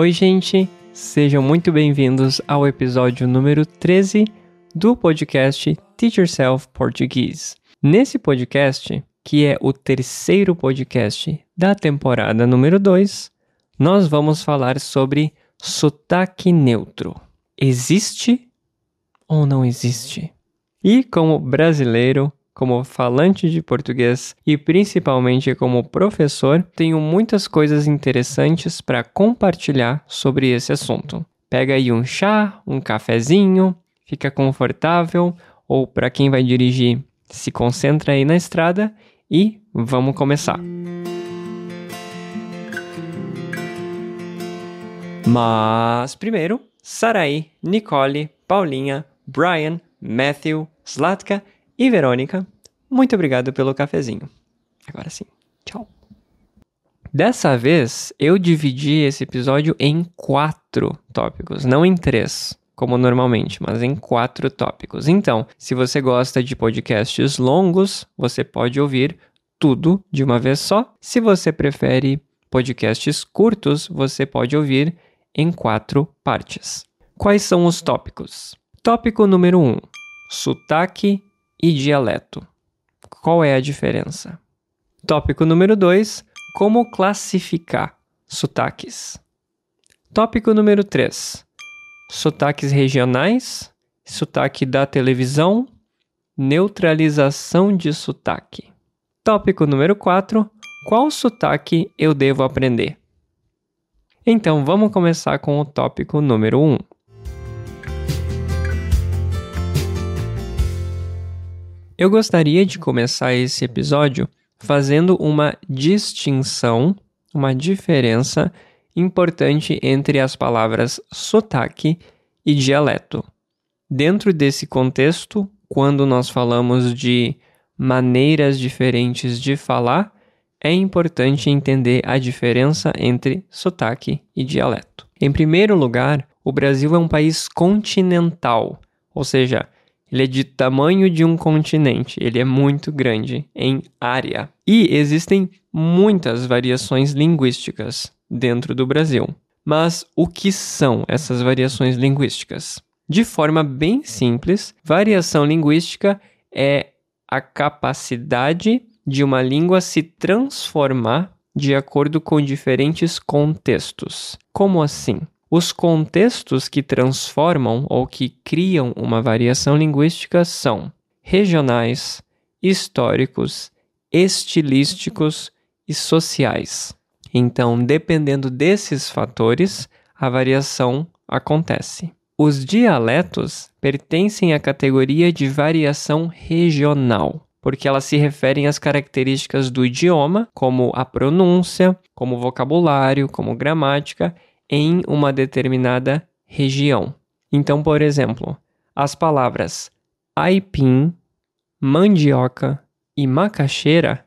Oi, gente, sejam muito bem-vindos ao episódio número 13 do podcast Teach Yourself Português. Nesse podcast, que é o terceiro podcast da temporada número 2, nós vamos falar sobre sotaque neutro. Existe ou não existe? E como brasileiro, como falante de português e principalmente como professor, tenho muitas coisas interessantes para compartilhar sobre esse assunto. Pega aí um chá, um cafezinho, fica confortável ou para quem vai dirigir, se concentra aí na estrada e vamos começar. Mas primeiro, Sarai, Nicole, Paulinha, Brian, Matthew, Slatka e Verônica, muito obrigado pelo cafezinho. Agora sim, tchau. Dessa vez, eu dividi esse episódio em quatro tópicos, não em três, como normalmente, mas em quatro tópicos. Então, se você gosta de podcasts longos, você pode ouvir tudo de uma vez só. Se você prefere podcasts curtos, você pode ouvir em quatro partes. Quais são os tópicos? Tópico número 1: um, sotaque e dialeto. Qual é a diferença? Tópico número 2: como classificar sotaques. Tópico número 3: sotaques regionais, sotaque da televisão, neutralização de sotaque. Tópico número 4: qual sotaque eu devo aprender? Então vamos começar com o tópico número 1. Um. Eu gostaria de começar esse episódio fazendo uma distinção, uma diferença importante entre as palavras sotaque e dialeto. Dentro desse contexto, quando nós falamos de maneiras diferentes de falar, é importante entender a diferença entre sotaque e dialeto. Em primeiro lugar, o Brasil é um país continental, ou seja, ele é de tamanho de um continente, ele é muito grande em área. E existem muitas variações linguísticas dentro do Brasil. Mas o que são essas variações linguísticas? De forma bem simples, variação linguística é a capacidade de uma língua se transformar de acordo com diferentes contextos. Como assim? Os contextos que transformam ou que criam uma variação linguística são regionais, históricos, estilísticos e sociais. Então, dependendo desses fatores, a variação acontece. Os dialetos pertencem à categoria de variação regional, porque elas se referem às características do idioma, como a pronúncia, como vocabulário, como gramática em uma determinada região. Então, por exemplo, as palavras aipim, mandioca e macaxeira,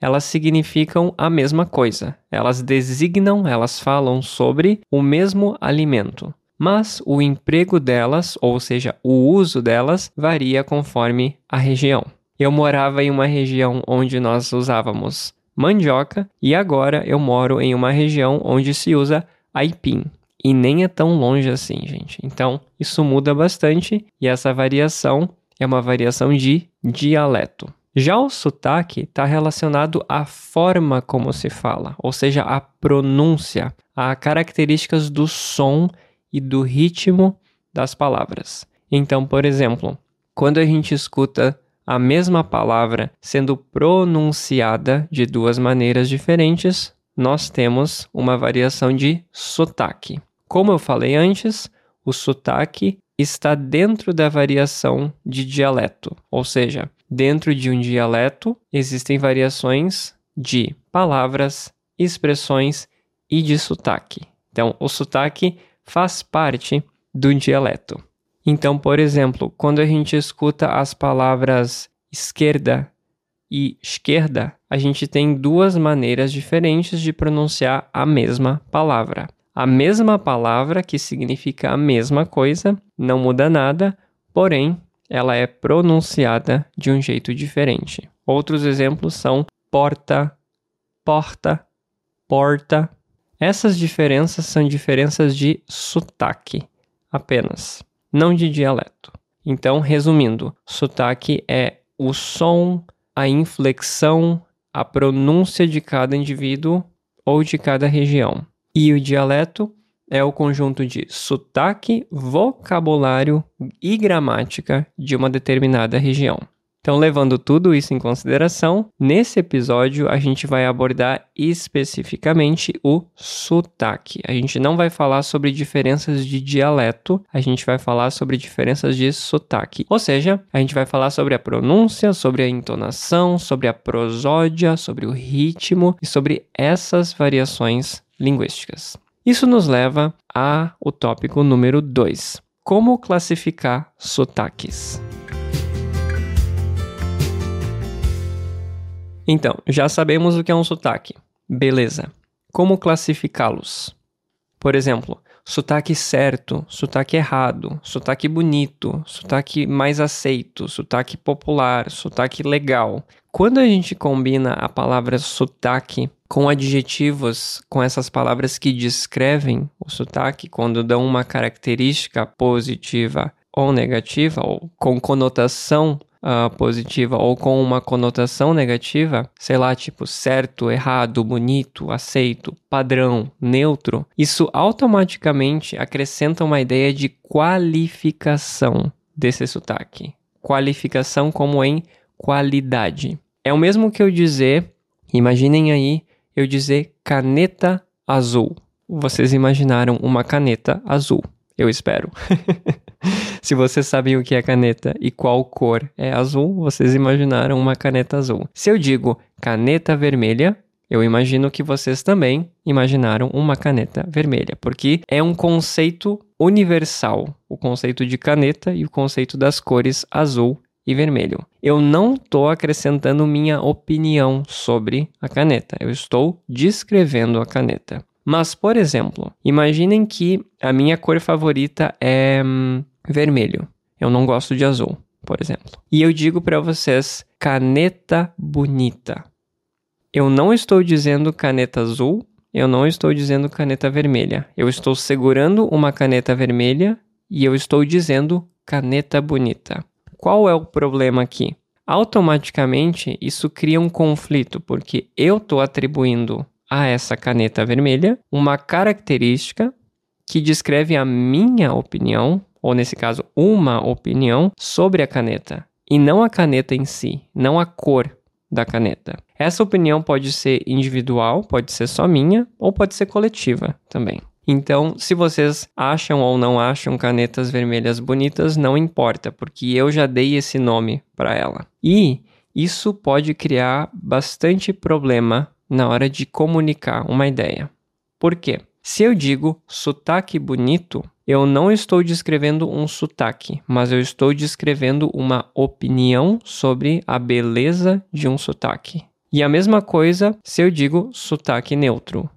elas significam a mesma coisa. Elas designam, elas falam sobre o mesmo alimento. Mas o emprego delas, ou seja, o uso delas, varia conforme a região. Eu morava em uma região onde nós usávamos mandioca e agora eu moro em uma região onde se usa aipim. E nem é tão longe assim, gente. Então, isso muda bastante e essa variação é uma variação de dialeto. Já o sotaque está relacionado à forma como se fala, ou seja, à pronúncia, a características do som e do ritmo das palavras. Então, por exemplo, quando a gente escuta a mesma palavra sendo pronunciada de duas maneiras diferentes, nós temos uma variação de sotaque. Como eu falei antes, o sotaque está dentro da variação de dialeto, ou seja, dentro de um dialeto existem variações de palavras, expressões e de sotaque. Então, o sotaque faz parte do dialeto. Então, por exemplo, quando a gente escuta as palavras esquerda e esquerda, a gente tem duas maneiras diferentes de pronunciar a mesma palavra. A mesma palavra que significa a mesma coisa, não muda nada, porém ela é pronunciada de um jeito diferente. Outros exemplos são porta, porta, porta. Essas diferenças são diferenças de sotaque apenas, não de dialeto. Então, resumindo, sotaque é o som, a inflexão, a pronúncia de cada indivíduo ou de cada região. E o dialeto é o conjunto de sotaque, vocabulário e gramática de uma determinada região. Então, levando tudo isso em consideração, nesse episódio a gente vai abordar especificamente o sotaque. A gente não vai falar sobre diferenças de dialeto, a gente vai falar sobre diferenças de sotaque. Ou seja, a gente vai falar sobre a pronúncia, sobre a entonação, sobre a prosódia, sobre o ritmo e sobre essas variações linguísticas. Isso nos leva ao tópico número 2: como classificar sotaques. Então, já sabemos o que é um sotaque. Beleza. Como classificá-los? Por exemplo, sotaque certo, sotaque errado, sotaque bonito, sotaque mais aceito, sotaque popular, sotaque legal. Quando a gente combina a palavra sotaque com adjetivos, com essas palavras que descrevem o sotaque, quando dão uma característica positiva ou negativa, ou com conotação uh, positiva ou com uma conotação negativa, sei lá, tipo certo, errado, bonito, aceito, padrão, neutro, isso automaticamente acrescenta uma ideia de qualificação desse sotaque. Qualificação como em qualidade. É o mesmo que eu dizer, imaginem aí, eu dizer caneta azul. Vocês imaginaram uma caneta azul, eu espero. Se vocês sabem o que é caneta e qual cor é azul, vocês imaginaram uma caneta azul. Se eu digo caneta vermelha, eu imagino que vocês também imaginaram uma caneta vermelha, porque é um conceito universal, o conceito de caneta e o conceito das cores azul e vermelho. Eu não estou acrescentando minha opinião sobre a caneta, eu estou descrevendo a caneta. Mas, por exemplo, imaginem que a minha cor favorita é hum, vermelho. Eu não gosto de azul, por exemplo. E eu digo para vocês caneta bonita. Eu não estou dizendo caneta azul, eu não estou dizendo caneta vermelha. Eu estou segurando uma caneta vermelha e eu estou dizendo caneta bonita. Qual é o problema aqui? Automaticamente isso cria um conflito, porque eu estou atribuindo a essa caneta vermelha uma característica que descreve a minha opinião ou nesse caso, uma opinião sobre a caneta, e não a caneta em si, não a cor da caneta. Essa opinião pode ser individual, pode ser só minha, ou pode ser coletiva também. Então, se vocês acham ou não acham canetas vermelhas bonitas, não importa, porque eu já dei esse nome para ela. E isso pode criar bastante problema na hora de comunicar uma ideia. Por quê? Se eu digo sotaque bonito, eu não estou descrevendo um sotaque, mas eu estou descrevendo uma opinião sobre a beleza de um sotaque. E a mesma coisa se eu digo sotaque neutro.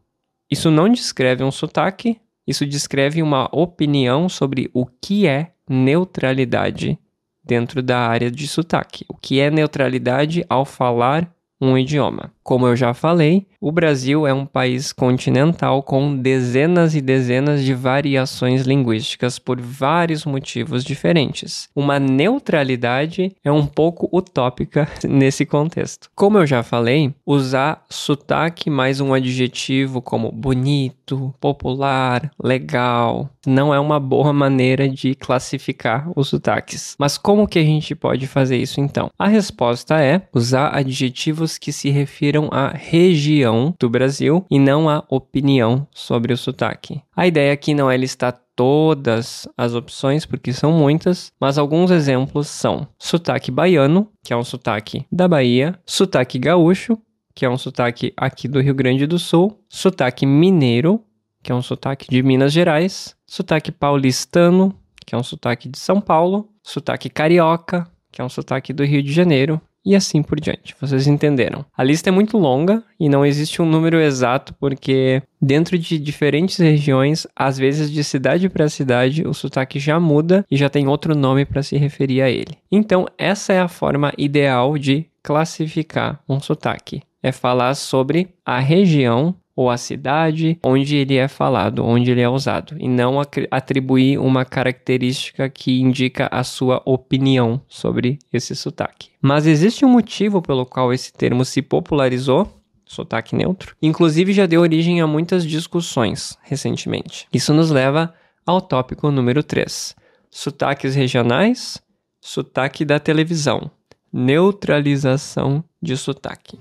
Isso não descreve um sotaque, isso descreve uma opinião sobre o que é neutralidade dentro da área de sotaque. O que é neutralidade ao falar um idioma. Como eu já falei, o Brasil é um país continental com dezenas e dezenas de variações linguísticas por vários motivos diferentes. Uma neutralidade é um pouco utópica nesse contexto. Como eu já falei, usar sotaque mais um adjetivo como bonito, popular, legal, não é uma boa maneira de classificar os sotaques. Mas como que a gente pode fazer isso então? A resposta é usar adjetivos que se refiram à região do Brasil e não à opinião sobre o sotaque. A ideia aqui não é listar todas as opções, porque são muitas, mas alguns exemplos são sotaque baiano, que é um sotaque da Bahia, sotaque gaúcho, que é um sotaque aqui do Rio Grande do Sul, sotaque mineiro, que é um sotaque de Minas Gerais, sotaque paulistano, que é um sotaque de São Paulo, sotaque carioca, que é um sotaque do Rio de Janeiro, e assim por diante. Vocês entenderam. A lista é muito longa e não existe um número exato, porque dentro de diferentes regiões, às vezes de cidade para cidade, o sotaque já muda e já tem outro nome para se referir a ele. Então, essa é a forma ideal de classificar um sotaque. É falar sobre a região ou a cidade onde ele é falado, onde ele é usado, e não atribuir uma característica que indica a sua opinião sobre esse sotaque. Mas existe um motivo pelo qual esse termo se popularizou sotaque neutro. Inclusive já deu origem a muitas discussões recentemente. Isso nos leva ao tópico número 3: sotaques regionais, sotaque da televisão, neutralização de sotaque.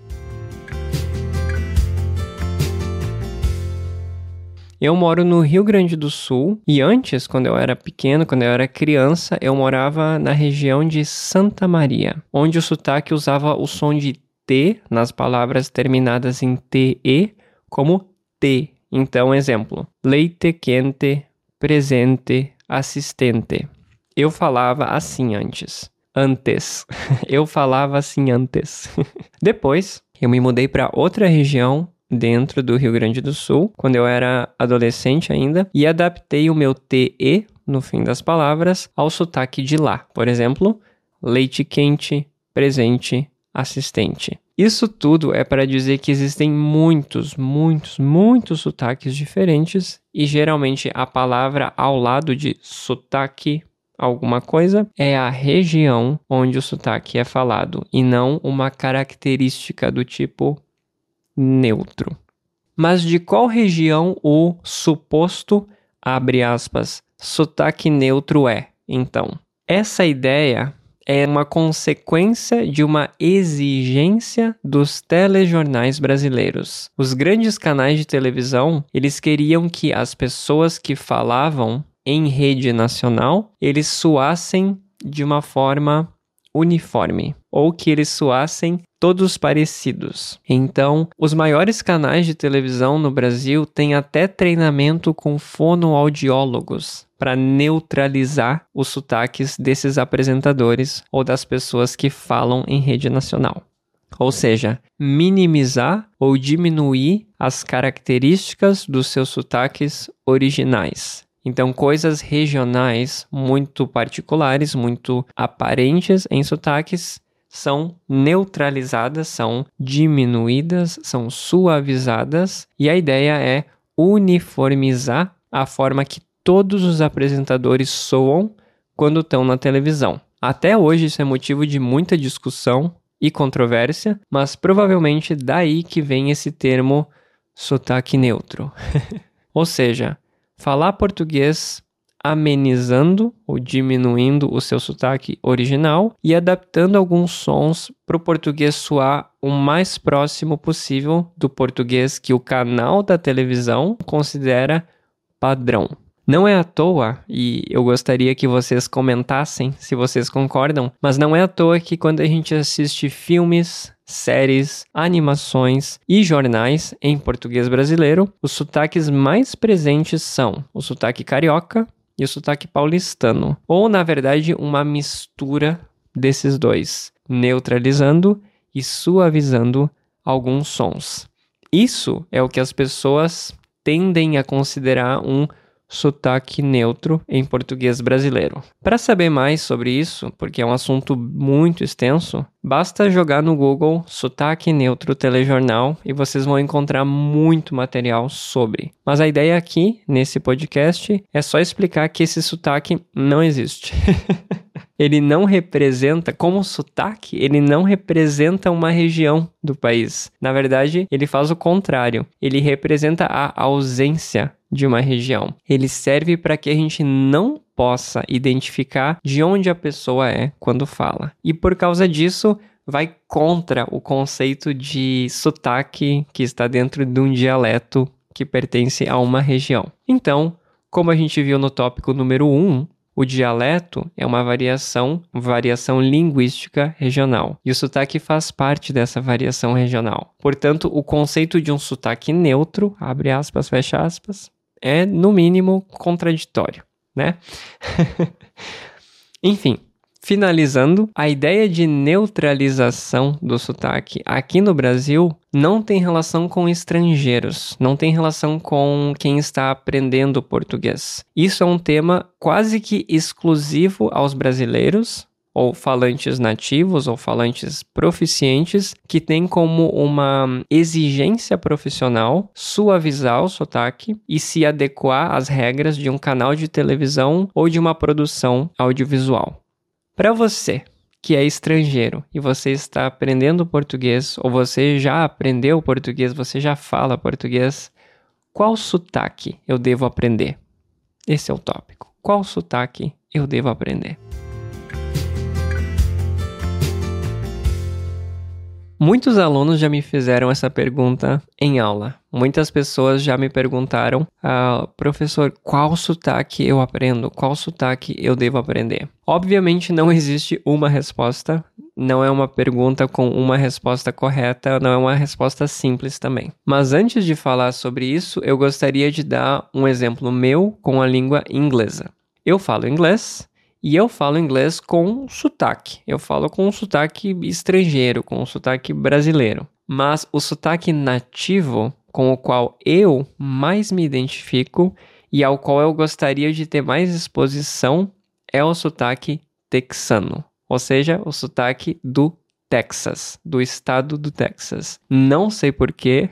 Eu moro no Rio Grande do Sul e antes, quando eu era pequeno, quando eu era criança, eu morava na região de Santa Maria, onde o sotaque usava o som de T nas palavras terminadas em TE como T. Então, exemplo: leite quente, presente, assistente. Eu falava assim antes. Antes. eu falava assim antes. Depois, eu me mudei para outra região dentro do Rio Grande do Sul, quando eu era adolescente ainda, e adaptei o meu TE no fim das palavras ao sotaque de lá. Por exemplo, leite quente, presente, assistente. Isso tudo é para dizer que existem muitos, muitos, muitos sotaques diferentes e geralmente a palavra ao lado de sotaque alguma coisa é a região onde o sotaque é falado e não uma característica do tipo neutro. Mas de qual região o suposto, abre aspas, sotaque neutro é, então? Essa ideia é uma consequência de uma exigência dos telejornais brasileiros. Os grandes canais de televisão, eles queriam que as pessoas que falavam em rede nacional, eles soassem de uma forma uniforme ou que eles soassem todos parecidos. Então, os maiores canais de televisão no Brasil têm até treinamento com fonoaudiólogos para neutralizar os sotaques desses apresentadores ou das pessoas que falam em rede nacional. Ou seja, minimizar ou diminuir as características dos seus sotaques originais. Então, coisas regionais muito particulares, muito aparentes em sotaques, são neutralizadas, são diminuídas, são suavizadas, e a ideia é uniformizar a forma que todos os apresentadores soam quando estão na televisão. Até hoje isso é motivo de muita discussão e controvérsia, mas provavelmente daí que vem esse termo sotaque neutro. Ou seja, falar português amenizando ou diminuindo o seu sotaque original e adaptando alguns sons para o português soar o mais próximo possível do português que o canal da televisão considera padrão. Não é à toa, e eu gostaria que vocês comentassem se vocês concordam, mas não é à toa que quando a gente assiste filmes, séries, animações e jornais em português brasileiro, os sotaques mais presentes são o sotaque carioca e o sotaque paulistano, ou na verdade uma mistura desses dois, neutralizando e suavizando alguns sons. Isso é o que as pessoas tendem a considerar um sotaque neutro em português brasileiro. Para saber mais sobre isso, porque é um assunto muito extenso, basta jogar no Google sotaque neutro telejornal e vocês vão encontrar muito material sobre. Mas a ideia aqui, nesse podcast, é só explicar que esse sotaque não existe. ele não representa, como sotaque, ele não representa uma região do país. Na verdade, ele faz o contrário. Ele representa a ausência de uma região. Ele serve para que a gente não possa identificar de onde a pessoa é quando fala. E por causa disso, vai contra o conceito de sotaque que está dentro de um dialeto que pertence a uma região. Então, como a gente viu no tópico número 1, o dialeto é uma variação, variação linguística regional, e o sotaque faz parte dessa variação regional. Portanto, o conceito de um sotaque neutro, abre aspas, fecha aspas, é no mínimo contraditório, né? Enfim, Finalizando, a ideia de neutralização do sotaque aqui no Brasil não tem relação com estrangeiros, não tem relação com quem está aprendendo português. Isso é um tema quase que exclusivo aos brasileiros ou falantes nativos ou falantes proficientes que têm como uma exigência profissional suavizar o sotaque e se adequar às regras de um canal de televisão ou de uma produção audiovisual. Para você que é estrangeiro e você está aprendendo português ou você já aprendeu português, você já fala português, qual sotaque eu devo aprender? Esse é o tópico. Qual sotaque eu devo aprender? Muitos alunos já me fizeram essa pergunta em aula. Muitas pessoas já me perguntaram, ah, professor, qual sotaque eu aprendo? Qual sotaque eu devo aprender? Obviamente não existe uma resposta, não é uma pergunta com uma resposta correta, não é uma resposta simples também. Mas antes de falar sobre isso, eu gostaria de dar um exemplo meu com a língua inglesa. Eu falo inglês, e eu falo inglês com sotaque. Eu falo com um sotaque estrangeiro, com um sotaque brasileiro. Mas o sotaque nativo com o qual eu mais me identifico e ao qual eu gostaria de ter mais exposição é o sotaque texano, ou seja, o sotaque do Texas, do estado do Texas. Não sei porquê,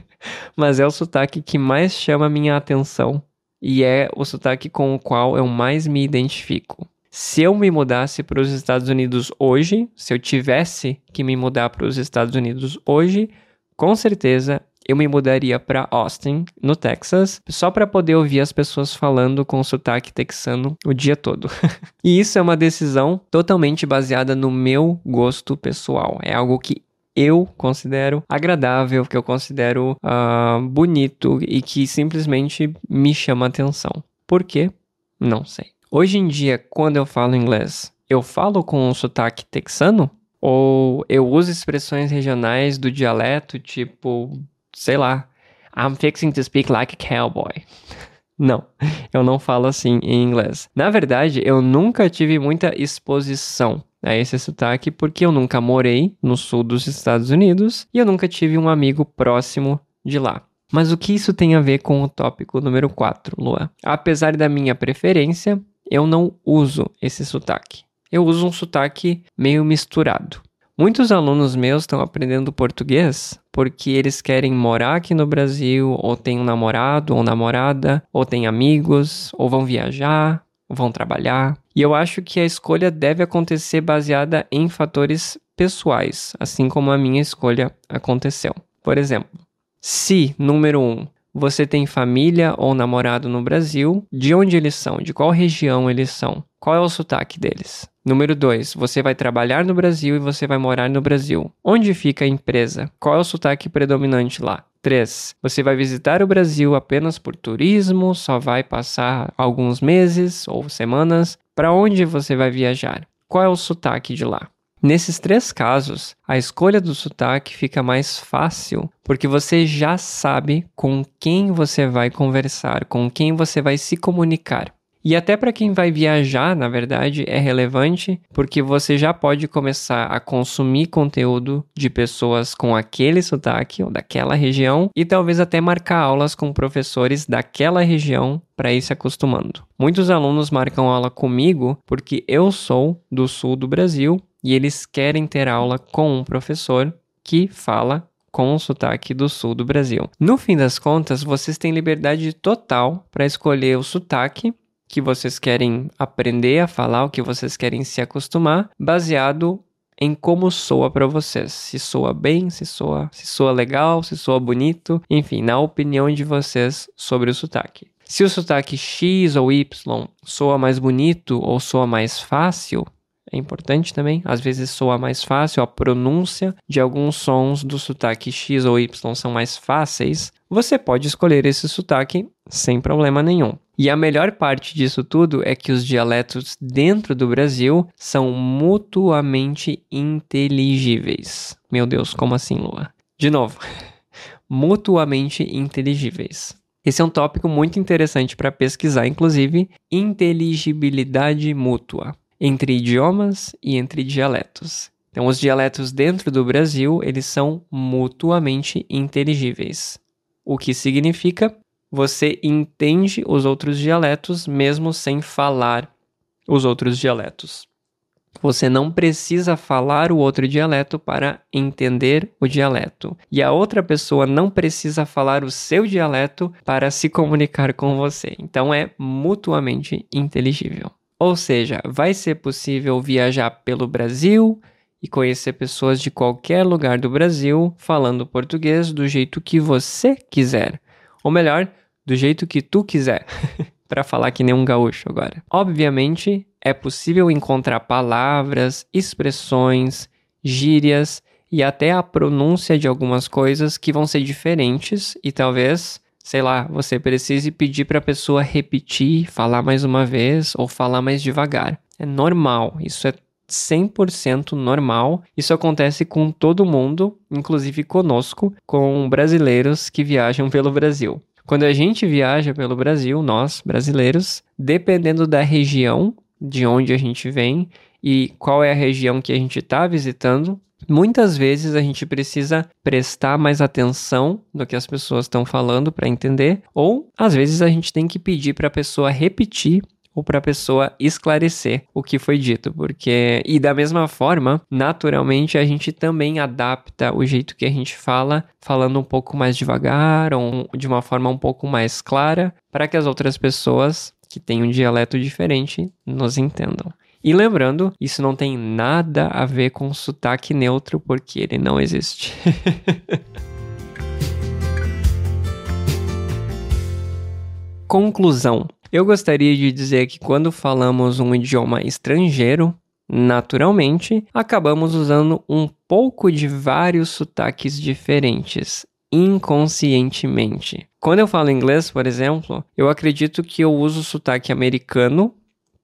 mas é o sotaque que mais chama minha atenção e é o sotaque com o qual eu mais me identifico. Se eu me mudasse para os Estados Unidos hoje, se eu tivesse que me mudar para os Estados Unidos hoje, com certeza eu me mudaria para Austin, no Texas, só para poder ouvir as pessoas falando com sotaque texano o dia todo. e isso é uma decisão totalmente baseada no meu gosto pessoal. É algo que eu considero agradável, que eu considero uh, bonito e que simplesmente me chama atenção. Por quê? Não sei. Hoje em dia, quando eu falo inglês, eu falo com um sotaque texano? Ou eu uso expressões regionais do dialeto, tipo, sei lá, I'm fixing to speak like a cowboy. Não, eu não falo assim em inglês. Na verdade, eu nunca tive muita exposição a esse sotaque porque eu nunca morei no sul dos Estados Unidos e eu nunca tive um amigo próximo de lá. Mas o que isso tem a ver com o tópico número 4, Lua? Apesar da minha preferência, eu não uso esse sotaque. Eu uso um sotaque meio misturado. Muitos alunos meus estão aprendendo português porque eles querem morar aqui no Brasil, ou têm um namorado ou namorada, ou têm amigos, ou vão viajar, ou vão trabalhar. E eu acho que a escolha deve acontecer baseada em fatores pessoais, assim como a minha escolha aconteceu. Por exemplo, se, número um, você tem família ou namorado no Brasil, de onde eles são, de qual região eles são, qual é o sotaque deles. Número 2, você vai trabalhar no Brasil e você vai morar no Brasil. Onde fica a empresa? Qual é o sotaque predominante lá? 3. Você vai visitar o Brasil apenas por turismo, só vai passar alguns meses ou semanas. Para onde você vai viajar? Qual é o sotaque de lá? Nesses três casos, a escolha do sotaque fica mais fácil porque você já sabe com quem você vai conversar, com quem você vai se comunicar. E até para quem vai viajar, na verdade, é relevante porque você já pode começar a consumir conteúdo de pessoas com aquele sotaque ou daquela região e talvez até marcar aulas com professores daquela região para ir se acostumando. Muitos alunos marcam aula comigo porque eu sou do sul do Brasil e eles querem ter aula com um professor que fala com o sotaque do sul do Brasil. No fim das contas, vocês têm liberdade total para escolher o sotaque que vocês querem aprender a falar, o que vocês querem se acostumar, baseado em como soa para vocês. Se soa bem, se soa, se soa legal, se soa bonito, enfim, na opinião de vocês sobre o sotaque. Se o sotaque X ou Y soa mais bonito ou soa mais fácil, é importante também. Às vezes soa mais fácil, a pronúncia de alguns sons do sotaque X ou Y são mais fáceis. Você pode escolher esse sotaque sem problema nenhum. E a melhor parte disso tudo é que os dialetos dentro do Brasil são mutuamente inteligíveis. Meu Deus, como assim, Lua? De novo, mutuamente inteligíveis. Esse é um tópico muito interessante para pesquisar, inclusive, inteligibilidade mútua entre idiomas e entre dialetos. Então, os dialetos dentro do Brasil, eles são mutuamente inteligíveis. O que significa você entende os outros dialetos mesmo sem falar os outros dialetos. Você não precisa falar o outro dialeto para entender o dialeto. E a outra pessoa não precisa falar o seu dialeto para se comunicar com você. Então é mutuamente inteligível. Ou seja, vai ser possível viajar pelo Brasil e conhecer pessoas de qualquer lugar do Brasil falando português do jeito que você quiser. Ou melhor, do jeito que tu quiser. para falar que nem um gaúcho agora. Obviamente, é possível encontrar palavras, expressões, gírias e até a pronúncia de algumas coisas que vão ser diferentes e talvez, sei lá, você precise pedir para a pessoa repetir, falar mais uma vez ou falar mais devagar. É normal, isso é 100% normal. Isso acontece com todo mundo, inclusive conosco, com brasileiros que viajam pelo Brasil. Quando a gente viaja pelo Brasil, nós brasileiros, dependendo da região de onde a gente vem e qual é a região que a gente está visitando, muitas vezes a gente precisa prestar mais atenção no que as pessoas estão falando para entender, ou às vezes a gente tem que pedir para a pessoa repetir ou para a pessoa esclarecer o que foi dito, porque e da mesma forma, naturalmente a gente também adapta o jeito que a gente fala, falando um pouco mais devagar ou de uma forma um pouco mais clara, para que as outras pessoas que têm um dialeto diferente nos entendam. E lembrando, isso não tem nada a ver com sotaque neutro, porque ele não existe. Conclusão. Eu gostaria de dizer que quando falamos um idioma estrangeiro, naturalmente, acabamos usando um pouco de vários sotaques diferentes, inconscientemente. Quando eu falo inglês, por exemplo, eu acredito que eu uso sotaque americano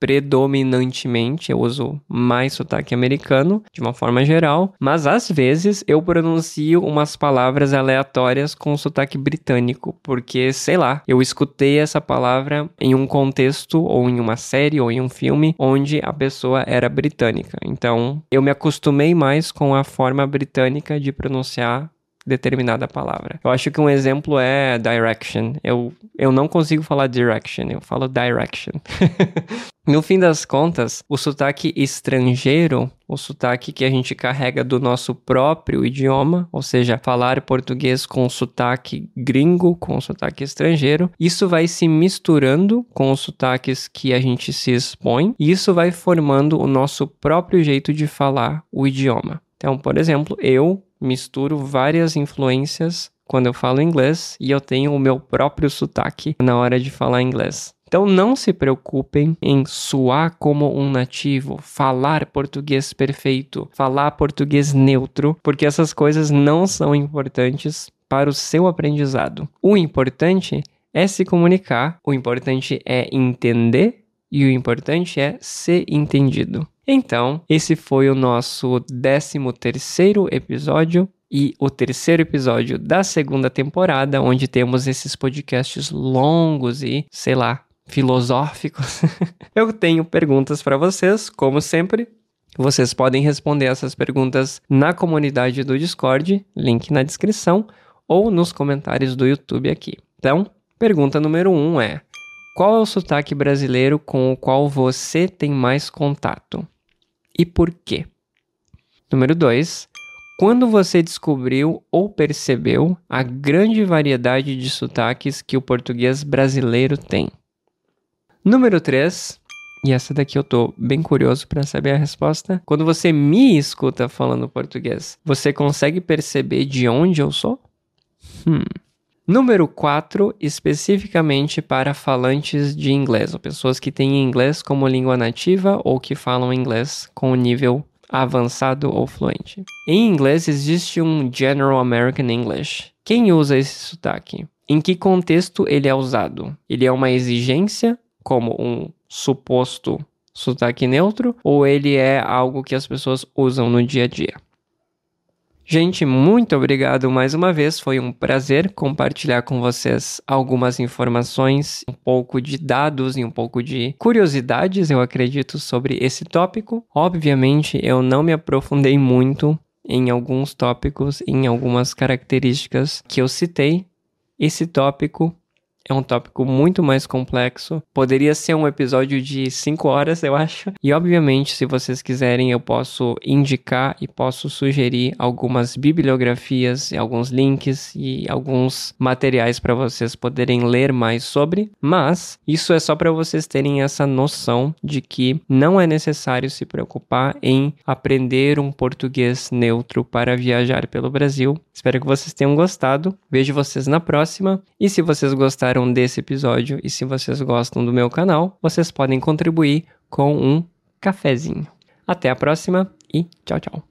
predominantemente, eu uso mais sotaque americano, de uma forma geral, mas às vezes eu pronuncio umas palavras aleatórias com sotaque britânico, porque, sei lá, eu escutei essa palavra em um contexto, ou em uma série, ou em um filme, onde a pessoa era britânica. Então, eu me acostumei mais com a forma britânica de pronunciar determinada palavra. Eu acho que um exemplo é direction. Eu, eu não consigo falar direction, eu falo direction. no fim das contas, o sotaque estrangeiro, o sotaque que a gente carrega do nosso próprio idioma, ou seja, falar português com sotaque gringo, com sotaque estrangeiro, isso vai se misturando com os sotaques que a gente se expõe e isso vai formando o nosso próprio jeito de falar o idioma. Então, por exemplo, eu misturo várias influências quando eu falo inglês e eu tenho o meu próprio sotaque na hora de falar inglês. Então não se preocupem em soar como um nativo, falar português perfeito, falar português neutro, porque essas coisas não são importantes para o seu aprendizado. O importante é se comunicar, o importante é entender e o importante é ser entendido. Então, esse foi o nosso 13 terceiro episódio e o terceiro episódio da segunda temporada, onde temos esses podcasts longos e, sei lá, filosóficos. Eu tenho perguntas para vocês, como sempre. Vocês podem responder essas perguntas na comunidade do Discord, link na descrição, ou nos comentários do YouTube aqui. Então, pergunta número 1 um é: qual é o sotaque brasileiro com o qual você tem mais contato? E por quê. Número 2. Quando você descobriu ou percebeu a grande variedade de sotaques que o português brasileiro tem. Número 3. E essa daqui eu tô bem curioso para saber a resposta. Quando você me escuta falando português, você consegue perceber de onde eu sou? Hum. Número 4, especificamente para falantes de inglês, ou pessoas que têm inglês como língua nativa ou que falam inglês com nível avançado ou fluente. Em inglês existe um General American English. Quem usa esse sotaque? Em que contexto ele é usado? Ele é uma exigência, como um suposto sotaque neutro, ou ele é algo que as pessoas usam no dia a dia? Gente, muito obrigado mais uma vez. Foi um prazer compartilhar com vocês algumas informações, um pouco de dados e um pouco de curiosidades, eu acredito, sobre esse tópico. Obviamente, eu não me aprofundei muito em alguns tópicos, em algumas características que eu citei. Esse tópico é um tópico muito mais complexo. Poderia ser um episódio de 5 horas, eu acho. E obviamente, se vocês quiserem, eu posso indicar e posso sugerir algumas bibliografias, alguns links e alguns materiais para vocês poderem ler mais sobre. Mas isso é só para vocês terem essa noção de que não é necessário se preocupar em aprender um português neutro para viajar pelo Brasil. Espero que vocês tenham gostado. Vejo vocês na próxima. E se vocês gostaram desse episódio e se vocês gostam do meu canal, vocês podem contribuir com um cafezinho. Até a próxima e tchau, tchau.